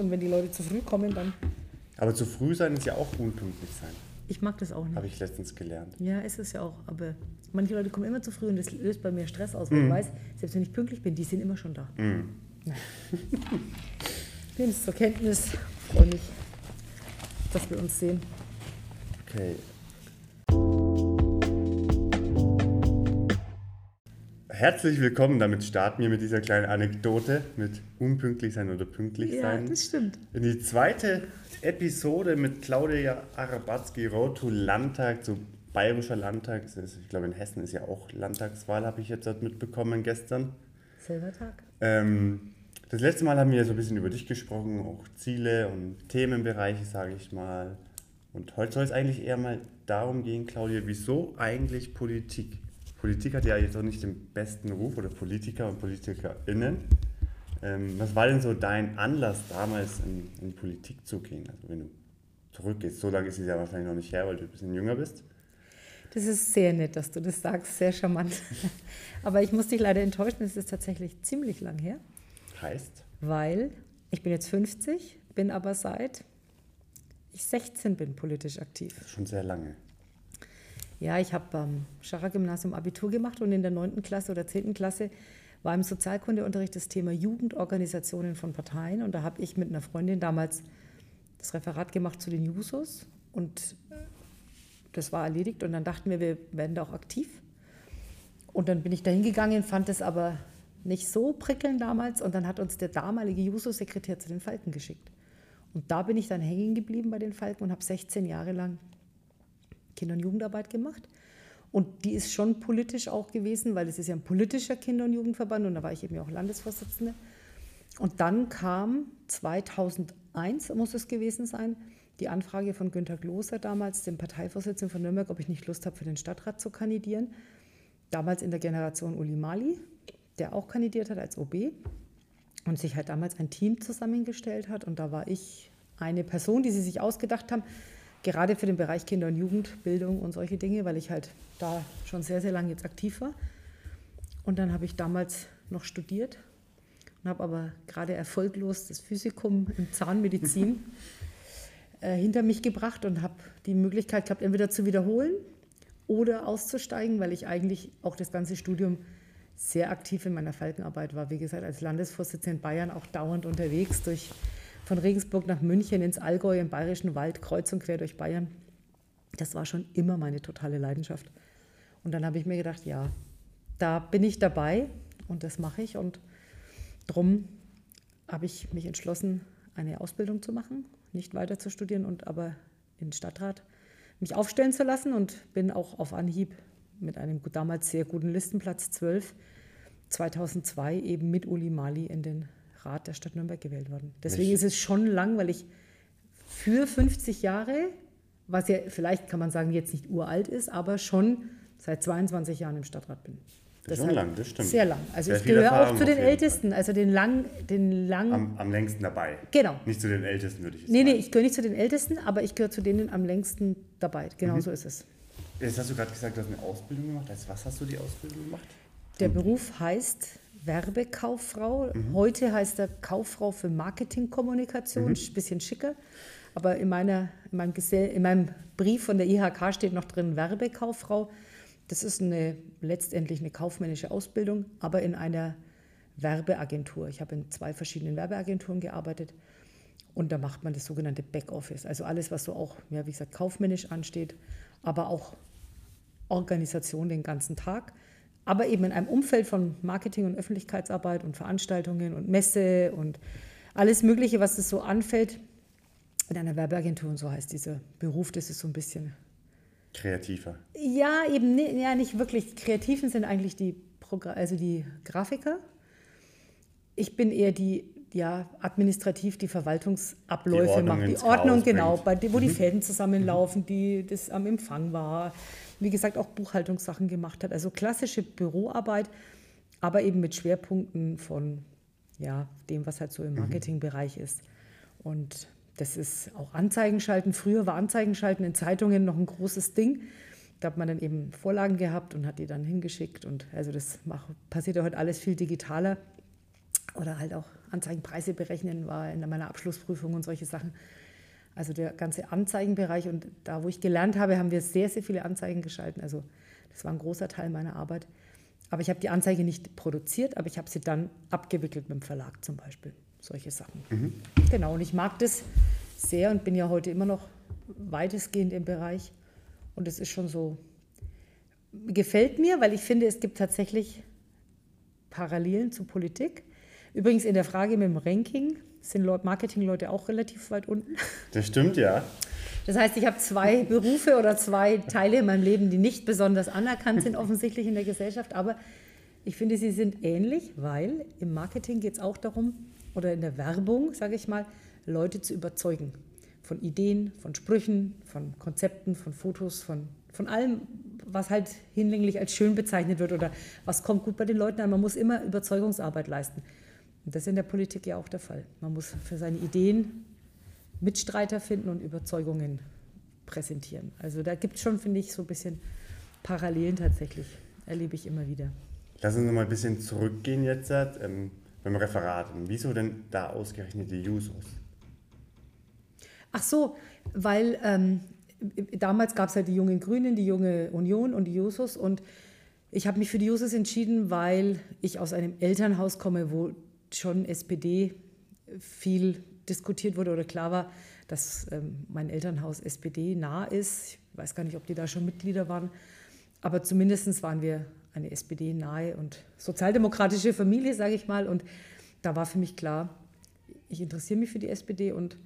und wenn die Leute zu früh kommen, dann. Aber zu früh sein ist ja auch unpünktlich sein. Ich mag das auch nicht. Habe ich letztens gelernt. Ja, ist es ja auch. Aber manche Leute kommen immer zu früh und das löst bei mir Stress aus, weil ich weiß, selbst wenn ich pünktlich bin, die sind immer schon da. Ja. Ich nehme es zur Kenntnis. Freue mich, dass wir uns sehen. Okay. Herzlich willkommen, damit starten wir mit dieser kleinen Anekdote mit unpünktlich sein oder pünktlich Ja, sein. das stimmt. In die zweite Episode mit Claudia Arabatzki, Road to Landtag, zu Bayerischer Landtag. Ich glaube, in Hessen ist ja auch Landtagswahl, habe ich jetzt dort mitbekommen gestern. Selber Tag. Ähm, das letzte Mal haben wir so ein bisschen über dich gesprochen, auch Ziele und Themenbereiche, sage ich mal. Und heute soll es eigentlich eher mal darum gehen, Claudia, wieso eigentlich Politik? Politik hat ja jetzt auch nicht den besten Ruf oder Politiker und PolitikerInnen. Ähm, was war denn so dein Anlass damals in, in die Politik zu gehen? Also wenn du zurückgehst, so lange ist es ja wahrscheinlich noch nicht her, weil du ein bisschen jünger bist. Das ist sehr nett, dass du das sagst, sehr charmant. Aber ich muss dich leider enttäuschen, es ist tatsächlich ziemlich lang her, Heißt, weil ich bin jetzt 50, bin aber seit ich 16 bin politisch aktiv. schon sehr lange. Ja, ich habe am Schacher Gymnasium Abitur gemacht und in der 9. Klasse oder 10. Klasse war im Sozialkundeunterricht das Thema Jugendorganisationen von Parteien und da habe ich mit einer Freundin damals das Referat gemacht zu den Jusos und das war erledigt und dann dachten wir, wir werden da auch aktiv. Und dann bin ich da hingegangen, fand es aber nicht so prickelnd damals und dann hat uns der damalige Juso-Sekretär zu den Falken geschickt. Und da bin ich dann hängen geblieben bei den Falken und habe 16 Jahre lang Kinder- und Jugendarbeit gemacht. Und die ist schon politisch auch gewesen, weil es ist ja ein politischer Kinder- und Jugendverband und da war ich eben auch Landesvorsitzende. Und dann kam 2001, muss es gewesen sein, die Anfrage von Günter Gloser damals, dem Parteivorsitzenden von Nürnberg, ob ich nicht Lust habe, für den Stadtrat zu kandidieren. Damals in der Generation Uli Mali, der auch kandidiert hat als OB und sich halt damals ein Team zusammengestellt hat. Und da war ich eine Person, die sie sich ausgedacht haben, gerade für den Bereich Kinder- und Jugendbildung und solche Dinge, weil ich halt da schon sehr, sehr lange jetzt aktiv war. Und dann habe ich damals noch studiert und habe aber gerade erfolglos das Physikum in Zahnmedizin äh, hinter mich gebracht und habe die Möglichkeit gehabt, entweder zu wiederholen oder auszusteigen, weil ich eigentlich auch das ganze Studium sehr aktiv in meiner Falkenarbeit war. Wie gesagt, als Landesvorsitzende in Bayern auch dauernd unterwegs, durch, von Regensburg nach München ins Allgäu, im Bayerischen Wald, kreuz und quer durch Bayern. Das war schon immer meine totale Leidenschaft. Und dann habe ich mir gedacht, ja, da bin ich dabei und das mache ich. Und darum habe ich mich entschlossen, eine Ausbildung zu machen, nicht weiter zu studieren und aber in Stadtrat mich aufstellen zu lassen und bin auch auf Anhieb mit einem damals sehr guten Listenplatz 12 2002 eben mit Uli Mali in den Rat der Stadt Nürnberg gewählt worden. Deswegen Welche- ist es schon lang, weil ich für 50 Jahre, was ja vielleicht kann man sagen jetzt nicht uralt ist, aber schon seit 22 Jahren im Stadtrat bin. Das ist schon lang, das stimmt. Sehr lang. Also Sehr ich gehöre auch zu den. Ältesten, also den lang, den lang. Am, am längsten dabei. Genau. Nicht zu den Ältesten, würde ich jetzt Nee, nee, sagen. ich gehöre nicht zu den Ältesten, aber ich gehöre zu denen am längsten dabei. Genau Mhm. so ist es. Jetzt hast du gerade gesagt, du hast eine Ausbildung gemacht. Als was hast du die Ausbildung gemacht? Der Beruf heißt Werbekauffrau. Mhm. Heute heißt er Kauffrau für Marketingkommunikation, Mhm. bisschen schicker. Aber in, meiner, in, meinem Gesell, in meinem Brief von der IHK steht noch drin Werbekauffrau. Das ist eine, letztendlich eine kaufmännische Ausbildung, aber in einer Werbeagentur. Ich habe in zwei verschiedenen Werbeagenturen gearbeitet und da macht man das sogenannte Backoffice. Also alles, was so auch, ja, wie gesagt, kaufmännisch ansteht, aber auch Organisation den ganzen Tag. Aber eben in einem Umfeld von Marketing und Öffentlichkeitsarbeit und Veranstaltungen und Messe und alles Mögliche, was es so anfällt. In einer Werbeagentur und so heißt dieser Beruf, das ist so ein bisschen Kreativer. ja, eben ja, nicht wirklich. Kreativen sind eigentlich die, Progra also die Grafiker. Ich bin eher die, ja, administrativ die Verwaltungsabläufe Die Ordnung macht. Die Ordnung, genau, bei, wo die Fäden zusammenlaufen, die das am Empfang war. Wie gesagt, auch Buchhaltungssachen gemacht hat. Also klassische Büroarbeit, aber eben mit Schwerpunkten von ja, dem, was halt so im Marketingbereich ist. Und das ist auch Anzeigen schalten. Früher war Anzeigen schalten in Zeitungen noch ein großes Ding. Da hat man dann eben Vorlagen gehabt und hat die dann hingeschickt. Und also das mach, passiert ja heute alles viel digitaler. Oder halt auch Anzeigenpreise berechnen war in meiner Abschlussprüfung und solche Sachen. Also der ganze Anzeigenbereich und da, wo ich gelernt habe, haben wir sehr, sehr viele Anzeigen geschalten. Also das war ein großer Teil meiner Arbeit. Aber ich habe die Anzeige nicht produziert, aber ich habe sie dann abgewickelt mit dem Verlag zum Beispiel. Solche Sachen. Mhm. Genau, und ich mag das sehr und bin ja heute immer noch weitestgehend im Bereich. Und es ist schon so, gefällt mir, weil ich finde, es gibt tatsächlich Parallelen zur Politik. Übrigens in der Frage mit dem Ranking sind Marketingleute auch relativ weit unten. Das stimmt, ja. Das heißt, ich habe zwei Berufe oder zwei Teile in meinem Leben, die nicht besonders anerkannt sind, offensichtlich in der Gesellschaft. Aber ich finde, sie sind ähnlich, weil im Marketing geht es auch darum, oder in der Werbung, sage ich mal, Leute zu überzeugen. Von Ideen, von Sprüchen, von Konzepten, von Fotos, von, von allem, was halt hinlänglich als schön bezeichnet wird oder was kommt gut bei den Leuten an. Man muss immer Überzeugungsarbeit leisten. Und das ist in der Politik ja auch der Fall. Man muss für seine Ideen Mitstreiter finden und Überzeugungen präsentieren. Also da gibt es schon, finde ich, so ein bisschen Parallelen tatsächlich, erlebe ich immer wieder. Lass uns noch mal ein bisschen zurückgehen jetzt ähm, beim Referat. Wieso denn da ausgerechnet die Jusos? Ach so, weil ähm, damals gab es halt die jungen Grünen, die junge Union und die Jusos und ich habe mich für die Jusos entschieden, weil ich aus einem Elternhaus komme, wo schon SPD viel diskutiert wurde oder klar war, dass ähm, mein Elternhaus SPD nah ist. Ich weiß gar nicht, ob die da schon Mitglieder waren, aber zumindest waren wir eine SPD-nahe und sozialdemokratische Familie, sage ich mal. Und da war für mich klar, ich interessiere mich für die SPD und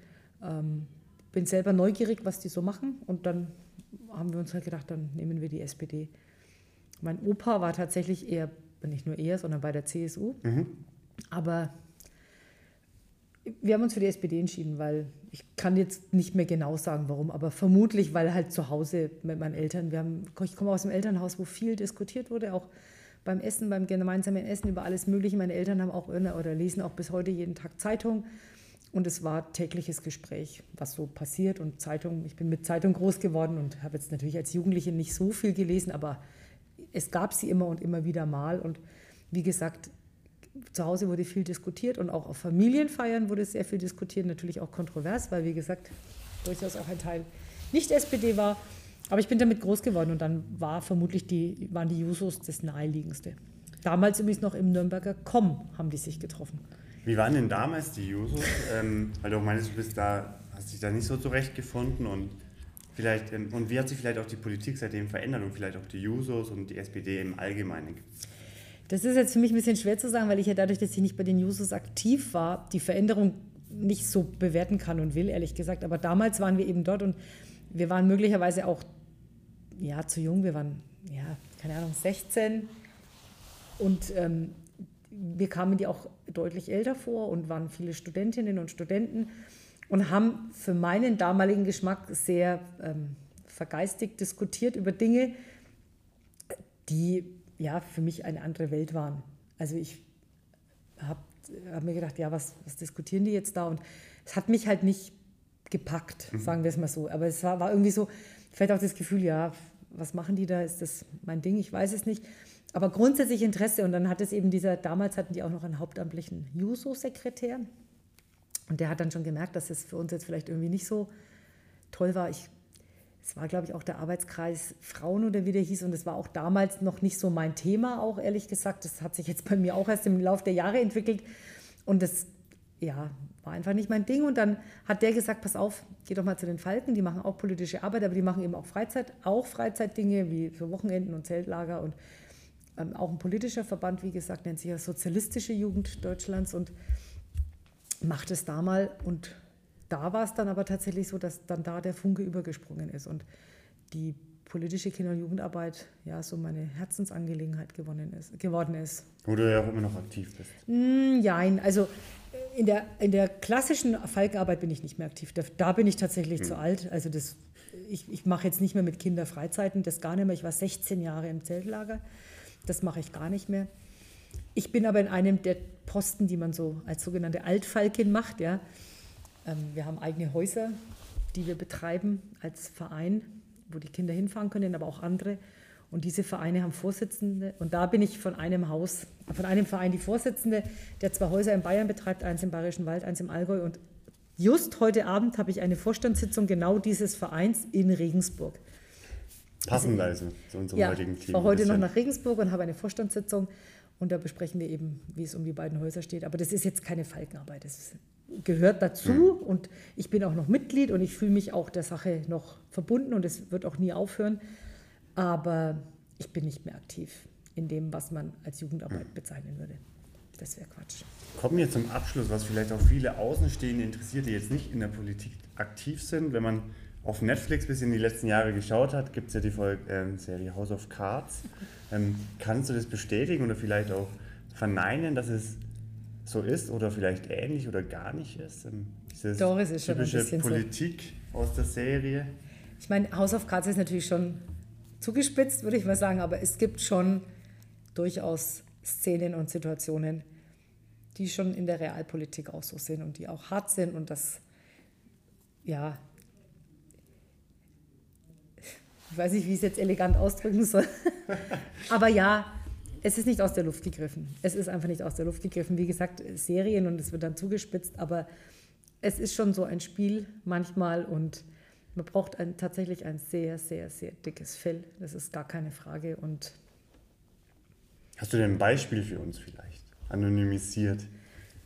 ähm, bin selber neugierig, was die so machen. Und dann haben wir uns halt gedacht, dann nehmen wir die SPD. Mein Opa war tatsächlich eher, nicht nur eher, sondern bei der CSU. Mhm. Aber wir haben uns für die SPD entschieden, weil ich kann jetzt nicht mehr genau sagen, warum, aber vermutlich, weil halt zu Hause mit meinen Eltern, wir haben, ich komme aus einem Elternhaus, wo viel diskutiert wurde, auch beim Essen, beim gemeinsamen Essen über alles Mögliche. Meine Eltern haben auch oder lesen auch bis heute jeden Tag Zeitung. Und es war tägliches Gespräch, was so passiert. Und Zeitung, ich bin mit Zeitung groß geworden und habe jetzt natürlich als Jugendliche nicht so viel gelesen, aber es gab sie immer und immer wieder mal. Und wie gesagt, zu Hause wurde viel diskutiert und auch auf Familienfeiern wurde sehr viel diskutiert, natürlich auch kontrovers, weil, wie gesagt, durchaus auch ein Teil nicht SPD war. Aber ich bin damit groß geworden und dann war vermutlich die, waren die Jusos das naheliegendste. Damals übrigens noch im Nürnberger Com haben die sich getroffen. Wie waren denn damals die Jusos? ähm, weil du auch meinst, du bist da, hast dich da nicht so zurechtgefunden und vielleicht, ähm, und wie hat sich vielleicht auch die Politik seitdem verändert und vielleicht auch die Jusos und die SPD im Allgemeinen? Das ist jetzt für mich ein bisschen schwer zu sagen, weil ich ja dadurch, dass ich nicht bei den Jusos aktiv war, die Veränderung nicht so bewerten kann und will, ehrlich gesagt. Aber damals waren wir eben dort und wir waren möglicherweise auch ja, zu jung. Wir waren, ja, keine Ahnung, 16 und ähm, wir kamen die auch deutlich älter vor und waren viele Studentinnen und Studenten und haben für meinen damaligen Geschmack sehr ähm, vergeistigt diskutiert über Dinge, die ja für mich eine andere Welt waren. Also ich habe hab mir gedacht, ja, was, was diskutieren die jetzt da? Und es hat mich halt nicht gepackt, mhm. sagen wir es mal so. Aber es war, war irgendwie so, vielleicht auch das Gefühl, ja, was machen die da? Ist das mein Ding? Ich weiß es nicht. Aber grundsätzlich Interesse. Und dann hat es eben dieser, damals hatten die auch noch einen hauptamtlichen Juso-Sekretär. Und der hat dann schon gemerkt, dass es für uns jetzt vielleicht irgendwie nicht so toll war. Ich, es war, glaube ich, auch der Arbeitskreis Frauen oder wie der hieß. Und es war auch damals noch nicht so mein Thema, auch ehrlich gesagt. Das hat sich jetzt bei mir auch erst im Laufe der Jahre entwickelt. Und das ja, war einfach nicht mein Ding. Und dann hat der gesagt, pass auf, geh doch mal zu den Falken, die machen auch politische Arbeit, aber die machen eben auch Freizeit, auch Freizeitdinge wie für Wochenenden und Zeltlager und ähm, auch ein politischer Verband, wie gesagt, nennt sich ja Sozialistische Jugend Deutschlands und macht es da mal. Und da war es dann aber tatsächlich so, dass dann da der Funke übergesprungen ist und die politische Kinder- und Jugendarbeit ja so meine Herzensangelegenheit gewonnen ist, geworden ist. Wo du ja auch immer noch aktiv bist. Mm, nein, also in der, in der klassischen Falkenarbeit bin ich nicht mehr aktiv. Da, da bin ich tatsächlich hm. zu alt. Also das, ich, ich mache jetzt nicht mehr mit Kindern Freizeiten, das gar nicht mehr. Ich war 16 Jahre im Zeltlager. Das mache ich gar nicht mehr. Ich bin aber in einem der Posten, die man so als sogenannte Altfalkin macht. Ja. Ähm, wir haben eigene Häuser, die wir betreiben als Verein, wo die Kinder hinfahren können, aber auch andere. Und diese Vereine haben Vorsitzende. Und da bin ich von einem Haus, von einem Verein die Vorsitzende, der zwei Häuser in Bayern betreibt, eins im Bayerischen Wald, eins im Allgäu. Und just heute Abend habe ich eine Vorstandssitzung genau dieses Vereins in Regensburg. Passend also zu unserem ja, heutigen Thema. Ich war heute noch nach Regensburg und habe eine Vorstandssitzung und da besprechen wir eben, wie es um die beiden Häuser steht. Aber das ist jetzt keine Falkenarbeit. Das gehört dazu mhm. und ich bin auch noch Mitglied und ich fühle mich auch der Sache noch verbunden und es wird auch nie aufhören. Aber ich bin nicht mehr aktiv in dem, was man als Jugendarbeit mhm. bezeichnen würde. Das wäre Quatsch. Kommen wir zum Abschluss, was vielleicht auch viele Außenstehende interessiert, die jetzt nicht in der Politik aktiv sind. Wenn man auf Netflix bis in die letzten Jahre geschaut hat, gibt es ja die Folge, ähm, Serie House of Cards. Ähm, kannst du das bestätigen oder vielleicht auch verneinen, dass es so ist oder vielleicht ähnlich oder gar nicht ist? Ähm, diese Doch, es ist schon ein bisschen Politik so. aus der Serie. Ich meine, House of Cards ist natürlich schon zugespitzt, würde ich mal sagen, aber es gibt schon durchaus Szenen und Situationen, die schon in der Realpolitik auch so sind und die auch hart sind und das, ja, ich weiß nicht, wie ich es jetzt elegant ausdrücken soll. Aber ja, es ist nicht aus der Luft gegriffen. Es ist einfach nicht aus der Luft gegriffen. Wie gesagt, Serien und es wird dann zugespitzt, aber es ist schon so ein Spiel manchmal und man braucht ein, tatsächlich ein sehr, sehr, sehr dickes Fell. Das ist gar keine Frage. Und Hast du denn ein Beispiel für uns vielleicht? Anonymisiert.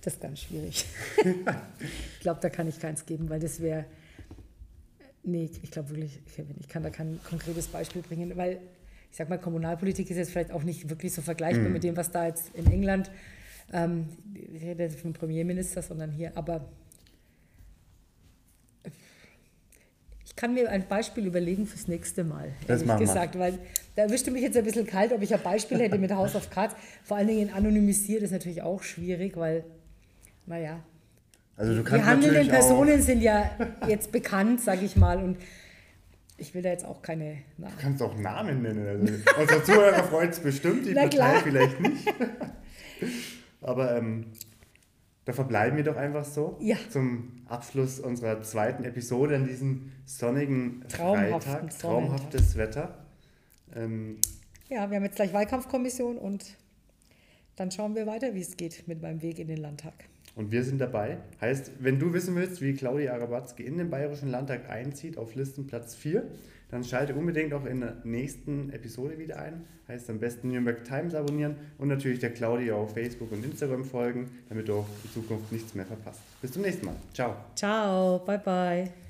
Das ist ganz schwierig. ich glaube, da kann ich keins geben, weil das wäre Nee, ich glaube wirklich, Kevin, ich kann da kein konkretes Beispiel bringen, weil ich sage mal, Kommunalpolitik ist jetzt vielleicht auch nicht wirklich so vergleichbar mm. mit dem, was da jetzt in England, ähm, ich rede jetzt vom Premierminister, sondern hier, aber ich kann mir ein Beispiel überlegen fürs nächste Mal, das ehrlich gesagt, wir. weil da erwischte mich jetzt ein bisschen kalt, ob ich ein Beispiel hätte mit House of Cards. Vor allen Dingen anonymisiert ist natürlich auch schwierig, weil, naja, also du kannst Die handelnden Personen sind ja jetzt bekannt, sage ich mal, und ich will da jetzt auch keine Namen. Du kannst auch Namen nennen. Also unser Zuhörer freut es bestimmt, die Partei vielleicht nicht. Aber ähm, da verbleiben wir doch einfach so ja. zum Abschluss unserer zweiten Episode an diesem sonnigen Freitag. Traumhaftes Wetter. Ähm, ja, wir haben jetzt gleich Wahlkampfkommission und dann schauen wir weiter, wie es geht mit meinem Weg in den Landtag. Und wir sind dabei. Heißt, wenn du wissen willst, wie Claudia Arabatzki in den Bayerischen Landtag einzieht, auf Listenplatz 4, dann schalte unbedingt auch in der nächsten Episode wieder ein. Heißt am besten Nürnberg Times abonnieren und natürlich der Claudia auf Facebook und Instagram folgen, damit du auch in Zukunft nichts mehr verpasst. Bis zum nächsten Mal. Ciao. Ciao. Bye, bye.